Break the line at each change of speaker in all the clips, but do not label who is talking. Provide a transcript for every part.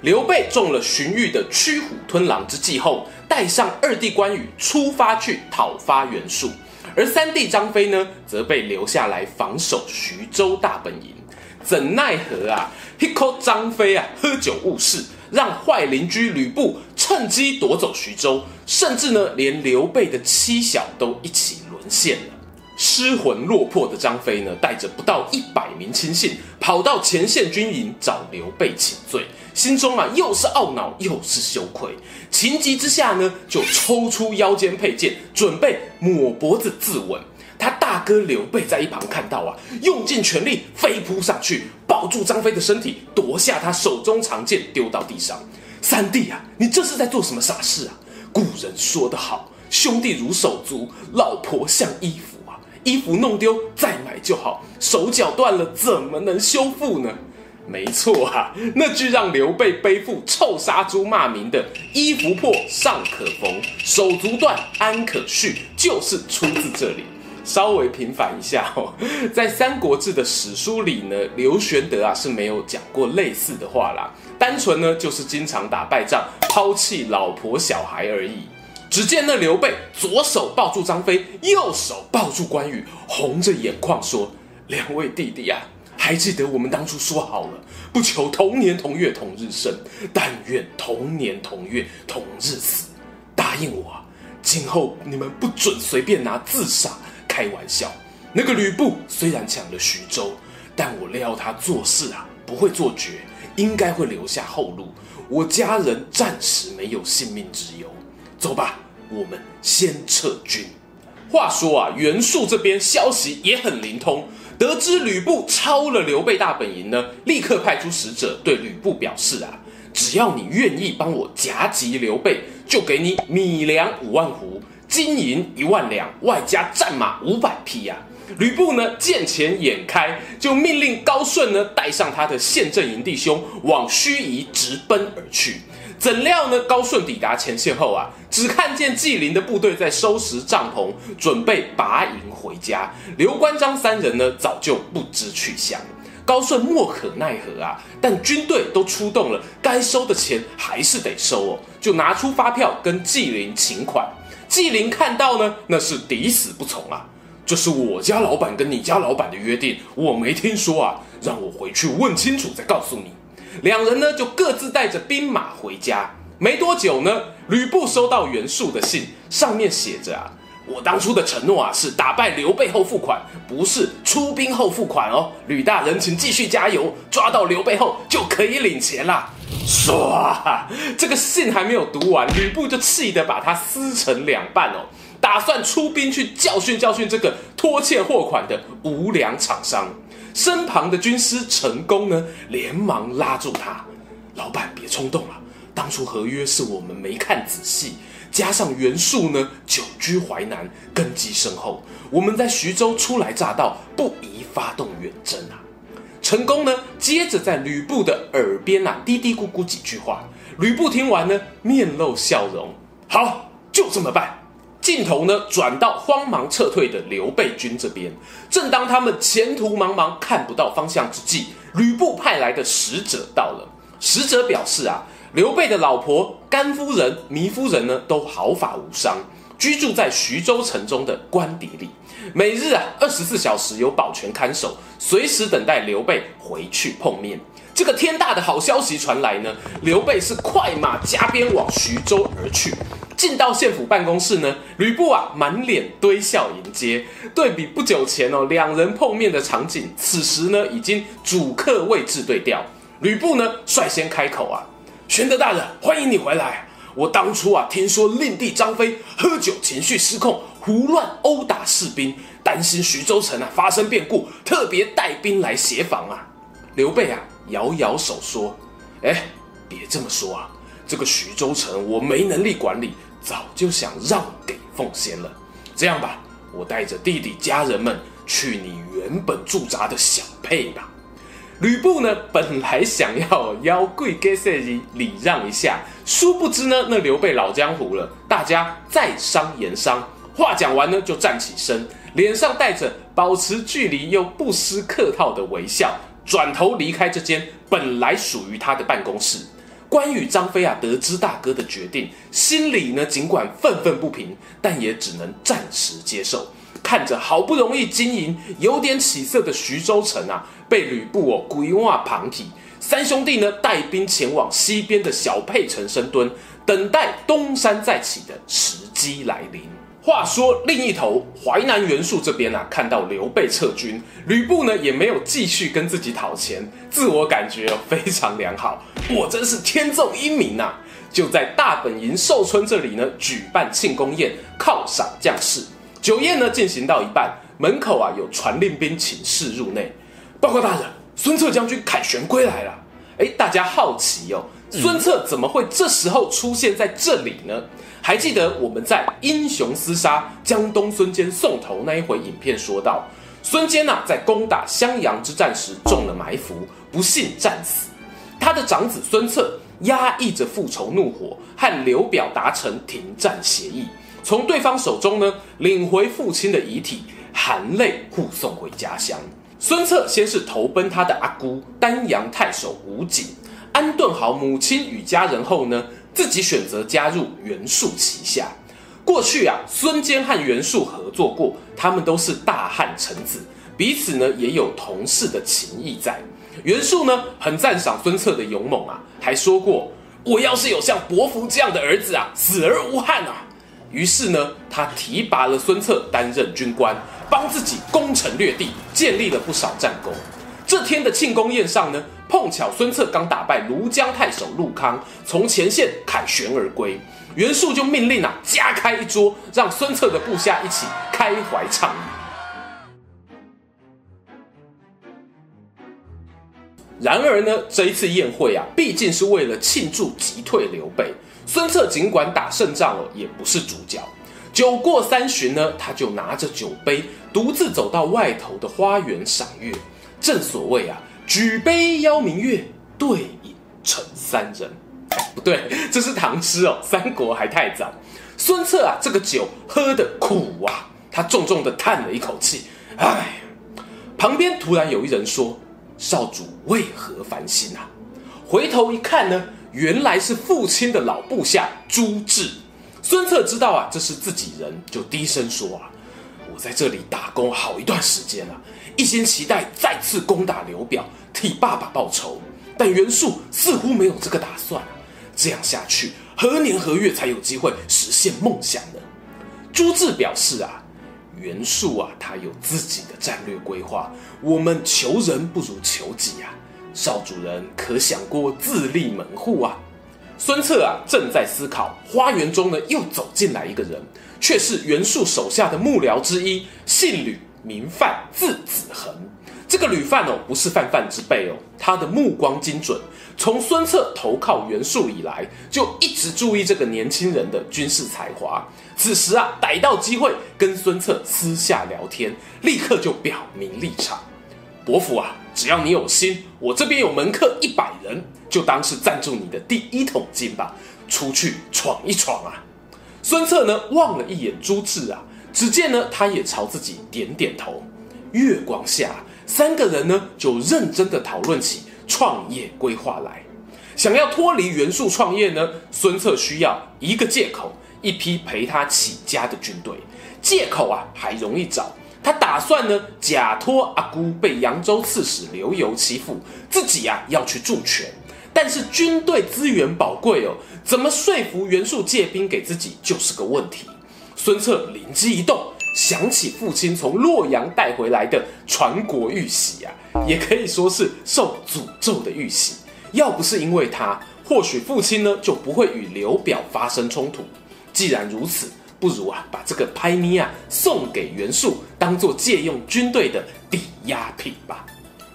刘备中了荀彧的驱虎吞狼之计后，带上二弟关羽出发去讨伐袁术，而三弟张飞呢，则被留下来防守徐州大本营。怎奈何啊，一口张飞啊，喝酒误事，让坏邻居吕布趁机夺走徐州，甚至呢，连刘备的妻小都一起沦陷了。失魂落魄的张飞呢，带着不到一百名亲信，跑到前线军营找刘备请罪。心中啊，又是懊恼又是羞愧，情急之下呢，就抽出腰间佩剑，准备抹脖子自刎。他大哥刘备在一旁看到啊，用尽全力飞扑上去，抱住张飞的身体，夺下他手中长剑，丢到地上。三弟啊，你这是在做什么傻事啊？古人说得好，兄弟如手足，老婆像衣服啊，衣服弄丢再买就好，手脚断了怎么能修复呢？没错啊，那句让刘备背负臭杀猪骂名的“衣服破尚可缝，手足断安可续”，就是出自这里。稍微平反一下哦，在《三国志》的史书里呢，刘玄德啊是没有讲过类似的话啦，单纯呢就是经常打败仗，抛弃老婆小孩而已。只见那刘备左手抱住张飞，右手抱住关羽，红着眼眶说：“两位弟弟啊。”还记得我们当初说好了，不求同年同月同日生，但愿同年同月同日死。答应我，今后你们不准随便拿自杀开玩笑。那个吕布虽然抢了徐州，但我料他做事啊不会做绝，应该会留下后路。我家人暂时没有性命之忧。走吧，我们先撤军。话说啊，袁术这边消息也很灵通。得知吕布抄了刘备大本营呢，立刻派出使者对吕布表示啊，只要你愿意帮我夹击刘备，就给你米粮五万斛，金银一万两，外加战马五百匹呀、啊。吕布呢见钱眼开，就命令高顺呢带上他的县阵营弟兄往盱眙直奔而去。怎料呢？高顺抵达前线后啊，只看见纪灵的部队在收拾帐篷，准备拔营回家。刘关张三人呢，早就不知去向。高顺莫可奈何啊，但军队都出动了，该收的钱还是得收哦，就拿出发票跟纪灵请款。纪灵看到呢，那是抵死不从啊！这是我家老板跟你家老板的约定，我没听说啊，让我回去问清楚再告诉你。两人呢就各自带着兵马回家。没多久呢，吕布收到袁术的信，上面写着啊，我当初的承诺啊是打败刘备后付款，不是出兵后付款哦。吕大人请继续加油，抓到刘备后就可以领钱啦。唰，这个信还没有读完，吕布就气得把它撕成两半哦，打算出兵去教训教训这个拖欠货款的无良厂商。身旁的军师陈宫呢，连忙拉住他：“老板，别冲动了。当初合约是我们没看仔细，加上袁术呢久居淮南，根基深厚，我们在徐州初来乍到，不宜发动远征啊。”陈功呢，接着在吕布的耳边啊嘀嘀咕咕几句话。吕布听完呢，面露笑容：“好，就这么办。”镜头呢转到慌忙撤退的刘备军这边，正当他们前途茫茫看不到方向之际，吕布派来的使者到了。使者表示啊，刘备的老婆甘夫人、糜夫人呢都毫发无伤，居住在徐州城中的官邸里，每日啊二十四小时有保全看守，随时等待刘备回去碰面。这个天大的好消息传来呢，刘备是快马加鞭往徐州而去。进到县府办公室呢，吕布啊满脸堆笑迎接。对比不久前哦两人碰面的场景，此时呢已经主客位置对调。吕布呢率先开口啊：“玄德大人，欢迎你回来。我当初啊听说令弟张飞喝酒情绪失控，胡乱殴打士兵，担心徐州城啊发生变故，特别带兵来协防啊。”刘备啊摇摇手说：“哎，别这么说啊，这个徐州城我没能力管理，早就想让给奉先了。这样吧，我带着弟弟家人们去你原本驻扎的小沛吧。吕布呢，本来想要邀贵给赛礼礼让一下，殊不知呢，那刘备老江湖了，大家在商言商。话讲完呢，就站起身，脸上带着保持距离又不失客套的微笑，转头离开这间本来属于他的办公室。关羽、张飞啊，得知大哥的决定，心里呢尽管愤愤不平，但也只能暂时接受。看着好不容易经营有点起色的徐州城啊，被吕布哦鬼话旁体，三兄弟呢带兵前往西边的小沛城深蹲，等待东山再起的时机来临。话说另一头，淮南袁术这边啊，看到刘备撤军，吕布呢也没有继续跟自己讨钱，自我感觉非常良好，我真是天纵英明呐、啊！就在大本营寿春这里呢，举办庆功宴，犒赏将士。酒宴呢进行到一半，门口啊有传令兵请示入内。报告大人，孙策将军凯旋归来了。哎，大家好奇哦，孙策怎么会这时候出现在这里呢？还记得我们在英雄厮杀江东孙坚送头那一回影片说到，孙坚呐在攻打襄阳之战时中了埋伏，不幸战死。他的长子孙策压抑着复仇怒火，和刘表达成停战协议。从对方手中呢领回父亲的遗体，含泪护送回家乡。孙策先是投奔他的阿姑丹阳太守吴景，安顿好母亲与家人后呢，自己选择加入袁术旗下。过去啊，孙坚和袁术合作过，他们都是大汉臣子，彼此呢也有同事的情谊在。袁术呢很赞赏孙策的勇猛啊，还说过：“我要是有像伯服这样的儿子啊，死而无憾啊。”于是呢，他提拔了孙策担任军官，帮自己攻城略地，建立了不少战功。这天的庆功宴上呢，碰巧孙策刚打败庐江太守陆康，从前线凯旋而归，袁术就命令啊，加开一桌，让孙策的部下一起开怀畅饮。然而呢，这一次宴会啊，毕竟是为了庆祝击退刘备。孙策尽管打胜仗了，也不是主角。酒过三巡呢，他就拿着酒杯，独自走到外头的花园赏月。正所谓啊，举杯邀明月，对影成三人。不对，这是唐诗哦，三国还太早。孙策啊，这个酒喝得苦啊，他重重地叹了一口气。唉，旁边突然有一人说：“少主为何烦心啊？”回头一看呢。原来是父亲的老部下朱治，孙策知道啊，这是自己人，就低声说啊：“我在这里打工好一段时间了，一心期待再次攻打刘表，替爸爸报仇。但袁术似乎没有这个打算，这样下去，何年何月才有机会实现梦想呢？”朱志表示啊：“袁术啊，他有自己的战略规划，我们求人不如求己啊。”少主人可想过自立门户啊？孙策啊正在思考，花园中呢又走进来一个人，却是袁术手下的幕僚之一，姓吕，名范，字子恒。这个吕范哦，不是泛泛之辈哦，他的目光精准，从孙策投靠袁术以来，就一直注意这个年轻人的军事才华。此时啊，逮到机会跟孙策私下聊天，立刻就表明立场。伯父啊，只要你有心，我这边有门客一百人，就当是赞助你的第一桶金吧，出去闯一闯啊！孙策呢，望了一眼朱治啊，只见呢，他也朝自己点点头。月光下，三个人呢，就认真的讨论起创业规划来。想要脱离袁术创业呢，孙策需要一个借口，一批陪他起家的军队。借口啊，还容易找。他打算呢，假托阿姑被扬州刺史刘繇欺负，自己呀、啊、要去助拳。但是军队资源宝贵哦，怎么说服袁术借兵给自己就是个问题。孙策灵机一动，想起父亲从洛阳带回来的传国玉玺啊，也可以说是受诅咒的玉玺。要不是因为他，或许父亲呢就不会与刘表发生冲突。既然如此。不如啊，把这个拍咪啊送给袁术，当做借用军队的抵押品吧。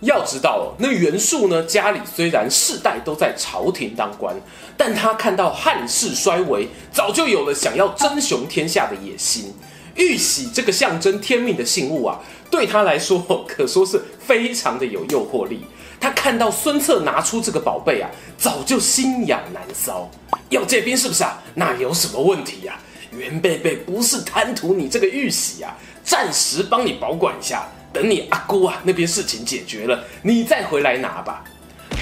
要知道哦，那袁术呢，家里虽然世代都在朝廷当官，但他看到汉室衰微，早就有了想要争雄天下的野心。玉玺这个象征天命的信物啊，对他来说可说是非常的有诱惑力。他看到孙策拿出这个宝贝啊，早就心痒难搔。要借兵是不是啊？那有什么问题呀？袁贝贝不是贪图你这个玉玺啊，暂时帮你保管一下。等你阿姑啊那边事情解决了，你再回来拿吧。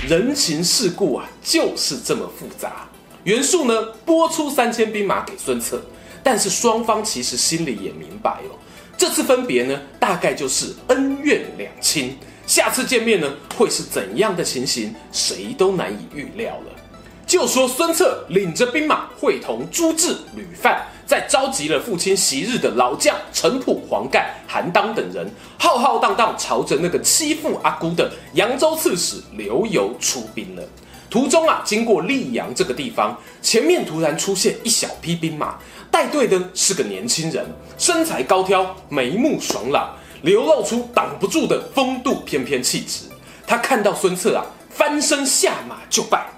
人情世故啊，就是这么复杂。袁术呢，拨出三千兵马给孙策，但是双方其实心里也明白哦，这次分别呢，大概就是恩怨两清。下次见面呢，会是怎样的情形，谁都难以预料了。就说孙策领着兵马，会同朱治、吕范。在召集了父亲昔日的老将程普、黄盖、韩当等人，浩浩荡荡朝着那个欺负阿姑的扬州刺史刘繇出兵了。途中啊，经过溧阳这个地方，前面突然出现一小批兵马，带队的是个年轻人，身材高挑，眉目爽朗，流露出挡不住的风度翩翩气质。他看到孙策啊，翻身下马就拜：“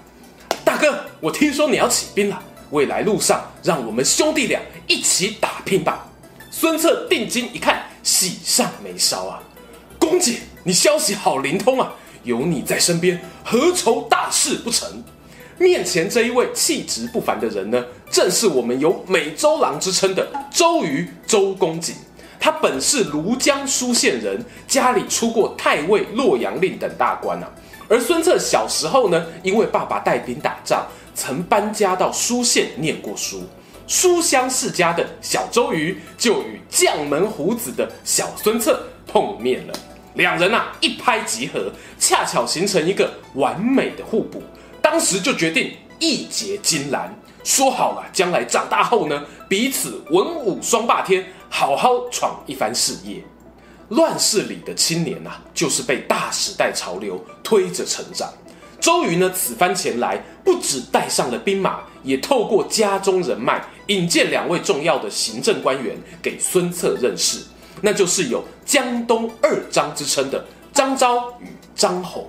哥，我听说你要起兵了。”未来路上，让我们兄弟俩一起打拼吧。孙策定睛一看，喜上眉梢啊！公瑾，你消息好灵通啊！有你在身边，何愁大事不成？面前这一位气质不凡的人呢，正是我们有美周郎之称的周瑜周公瑾。他本是庐江舒县人，家里出过太尉、洛阳令等大官啊。而孙策小时候呢，因为爸爸带兵打仗。曾搬家到舒县念过书，书香世家的小周瑜就与将门虎子的小孙策碰面了。两人啊一拍即合，恰巧形成一个完美的互补。当时就决定义结金兰，说好了将来长大后呢，彼此文武双霸天，好好闯一番事业。乱世里的青年呐、啊，就是被大时代潮流推着成长。周瑜呢，此番前来，不只带上了兵马，也透过家中人脉，引荐两位重要的行政官员给孙策认识，那就是有江东二张之称的张昭与张宏。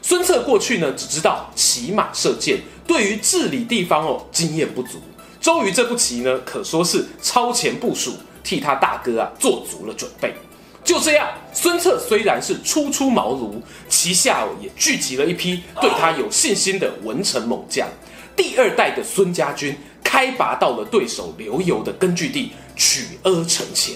孙策过去呢，只知道骑马射箭，对于治理地方哦，经验不足。周瑜这步棋呢，可说是超前部署，替他大哥啊做足了准备。就这样，孙策虽然是初出茅庐，旗下也聚集了一批对他有信心的文臣猛将。第二代的孙家军开拔到了对手刘繇的根据地曲阿城前。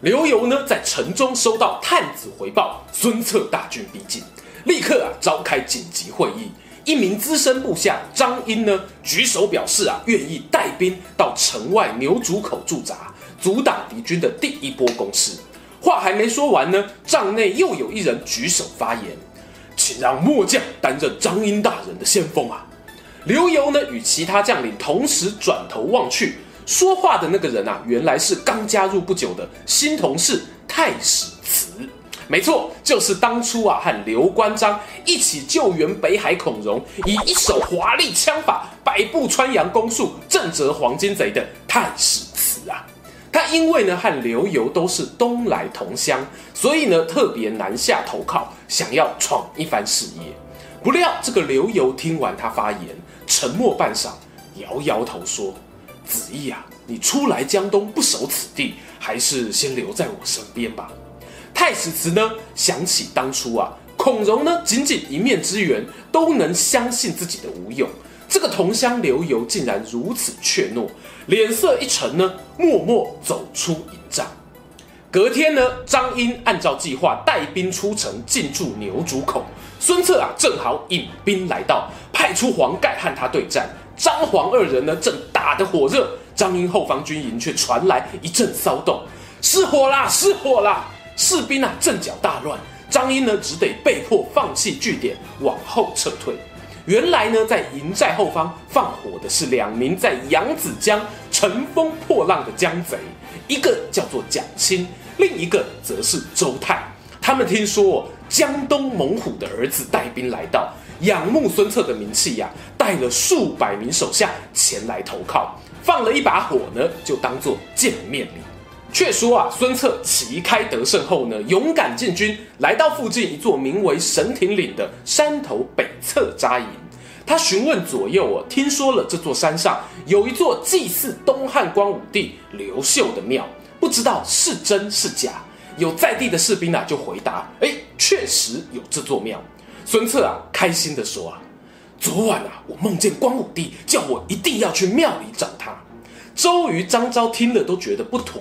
刘繇呢，在城中收到探子回报，孙策大军逼近，立刻啊召开紧急会议。一名资深部下张英呢，举手表示啊，愿意带兵到城外牛渚口驻扎，阻挡敌军的第一波攻势。话还没说完呢，帐内又有一人举手发言，请让末将担任张英大人的先锋啊！刘游呢，与其他将领同时转头望去，说话的那个人啊，原来是刚加入不久的新同事太史慈。没错，就是当初啊和刘关张一起救援北海孔融，以一手华丽枪法百步穿杨弓术震慑黄金贼的太史！他因为呢和刘繇都是东来同乡，所以呢特别南下投靠，想要闯一番事业。不料这个刘繇听完他发言，沉默半晌，摇摇头说：“子义啊，你初来江东不守此地，还是先留在我身边吧。”太史慈呢想起当初啊，孔融呢仅仅一面之缘，都能相信自己的武勇。这个同乡刘繇竟然如此怯懦，脸色一沉呢，默默走出营帐。隔天呢，张英按照计划带兵出城进驻牛渚口。孙策啊，正好引兵来到，派出黄盖和他对战。张黄二人呢，正打得火热，张英后方军营却传来一阵骚动，失火啦，失火啦！士兵啊，阵脚大乱。张英呢，只得被迫放弃据点，往后撤退。原来呢，在营寨后方放火的是两名在扬子江乘风破浪的江贼，一个叫做蒋钦，另一个则是周泰。他们听说江东猛虎的儿子带兵来到，仰慕孙策的名气呀、带了数百名手下前来投靠，放了一把火呢，就当做见面礼。却说啊，孙策旗开得胜后呢，勇敢进军，来到附近一座名为神亭岭的山头北侧扎营。他询问左右啊，听说了这座山上有一座祭祀东汉光武帝刘秀的庙，不知道是真是假。有在地的士兵啊，就回答：哎，确实有这座庙。孙策啊，开心地说啊，昨晚啊，我梦见光武帝叫我一定要去庙里找他。周瑜、张昭听了都觉得不妥。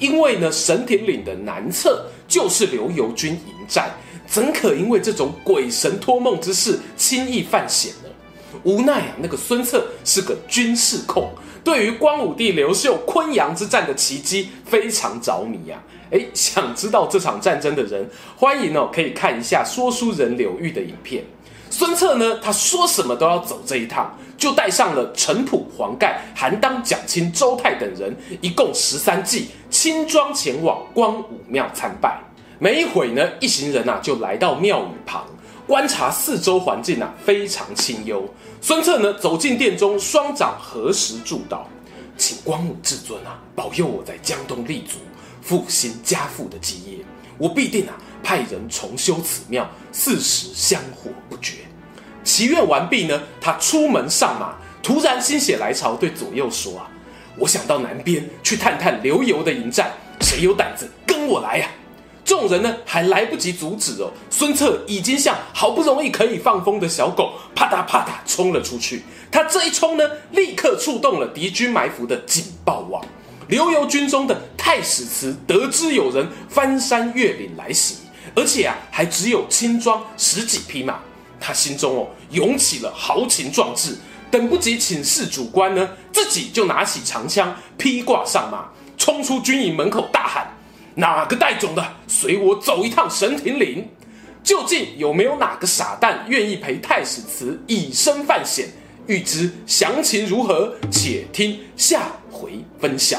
因为呢，神亭岭的南侧就是刘游军营寨，怎可因为这种鬼神托梦之事轻易犯险呢？无奈啊，那个孙策是个军事控，对于光武帝刘秀昆阳之战的奇迹非常着迷呀、啊。诶，想知道这场战争的人，欢迎哦，可以看一下说书人柳玉的影片。孙策呢，他说什么都要走这一趟，就带上了程普、黄盖、韩当、蒋钦、周泰等人，一共十三骑，轻装前往光武庙参拜。没一会呢，一行人啊就来到庙宇旁，观察四周环境啊，非常清幽。孙策呢走进殿中，双掌合十祝祷，请光武至尊啊保佑我在江东立足，复兴家父的基业，我必定啊。派人重修此庙，四时香火不绝。祈愿完毕呢，他出门上马，突然心血来潮，对左右说：“啊，我想到南边去探探刘游的营寨，谁有胆子跟我来呀？”众人呢还来不及阻止哦，孙策已经像好不容易可以放风的小狗，啪嗒啪嗒冲了出去。他这一冲呢，立刻触动了敌军埋伏的警报网。刘游军中的太史慈得知有人翻山越岭来袭。而且啊，还只有轻装十几匹马，他心中哦涌起了豪情壮志，等不及请示主官呢，自己就拿起长枪，披挂上马，冲出军营门口，大喊：“哪个带种的，随我走一趟神庭岭！”究竟有没有哪个傻蛋愿意陪太史慈以身犯险？欲知详情如何，且听下回分晓。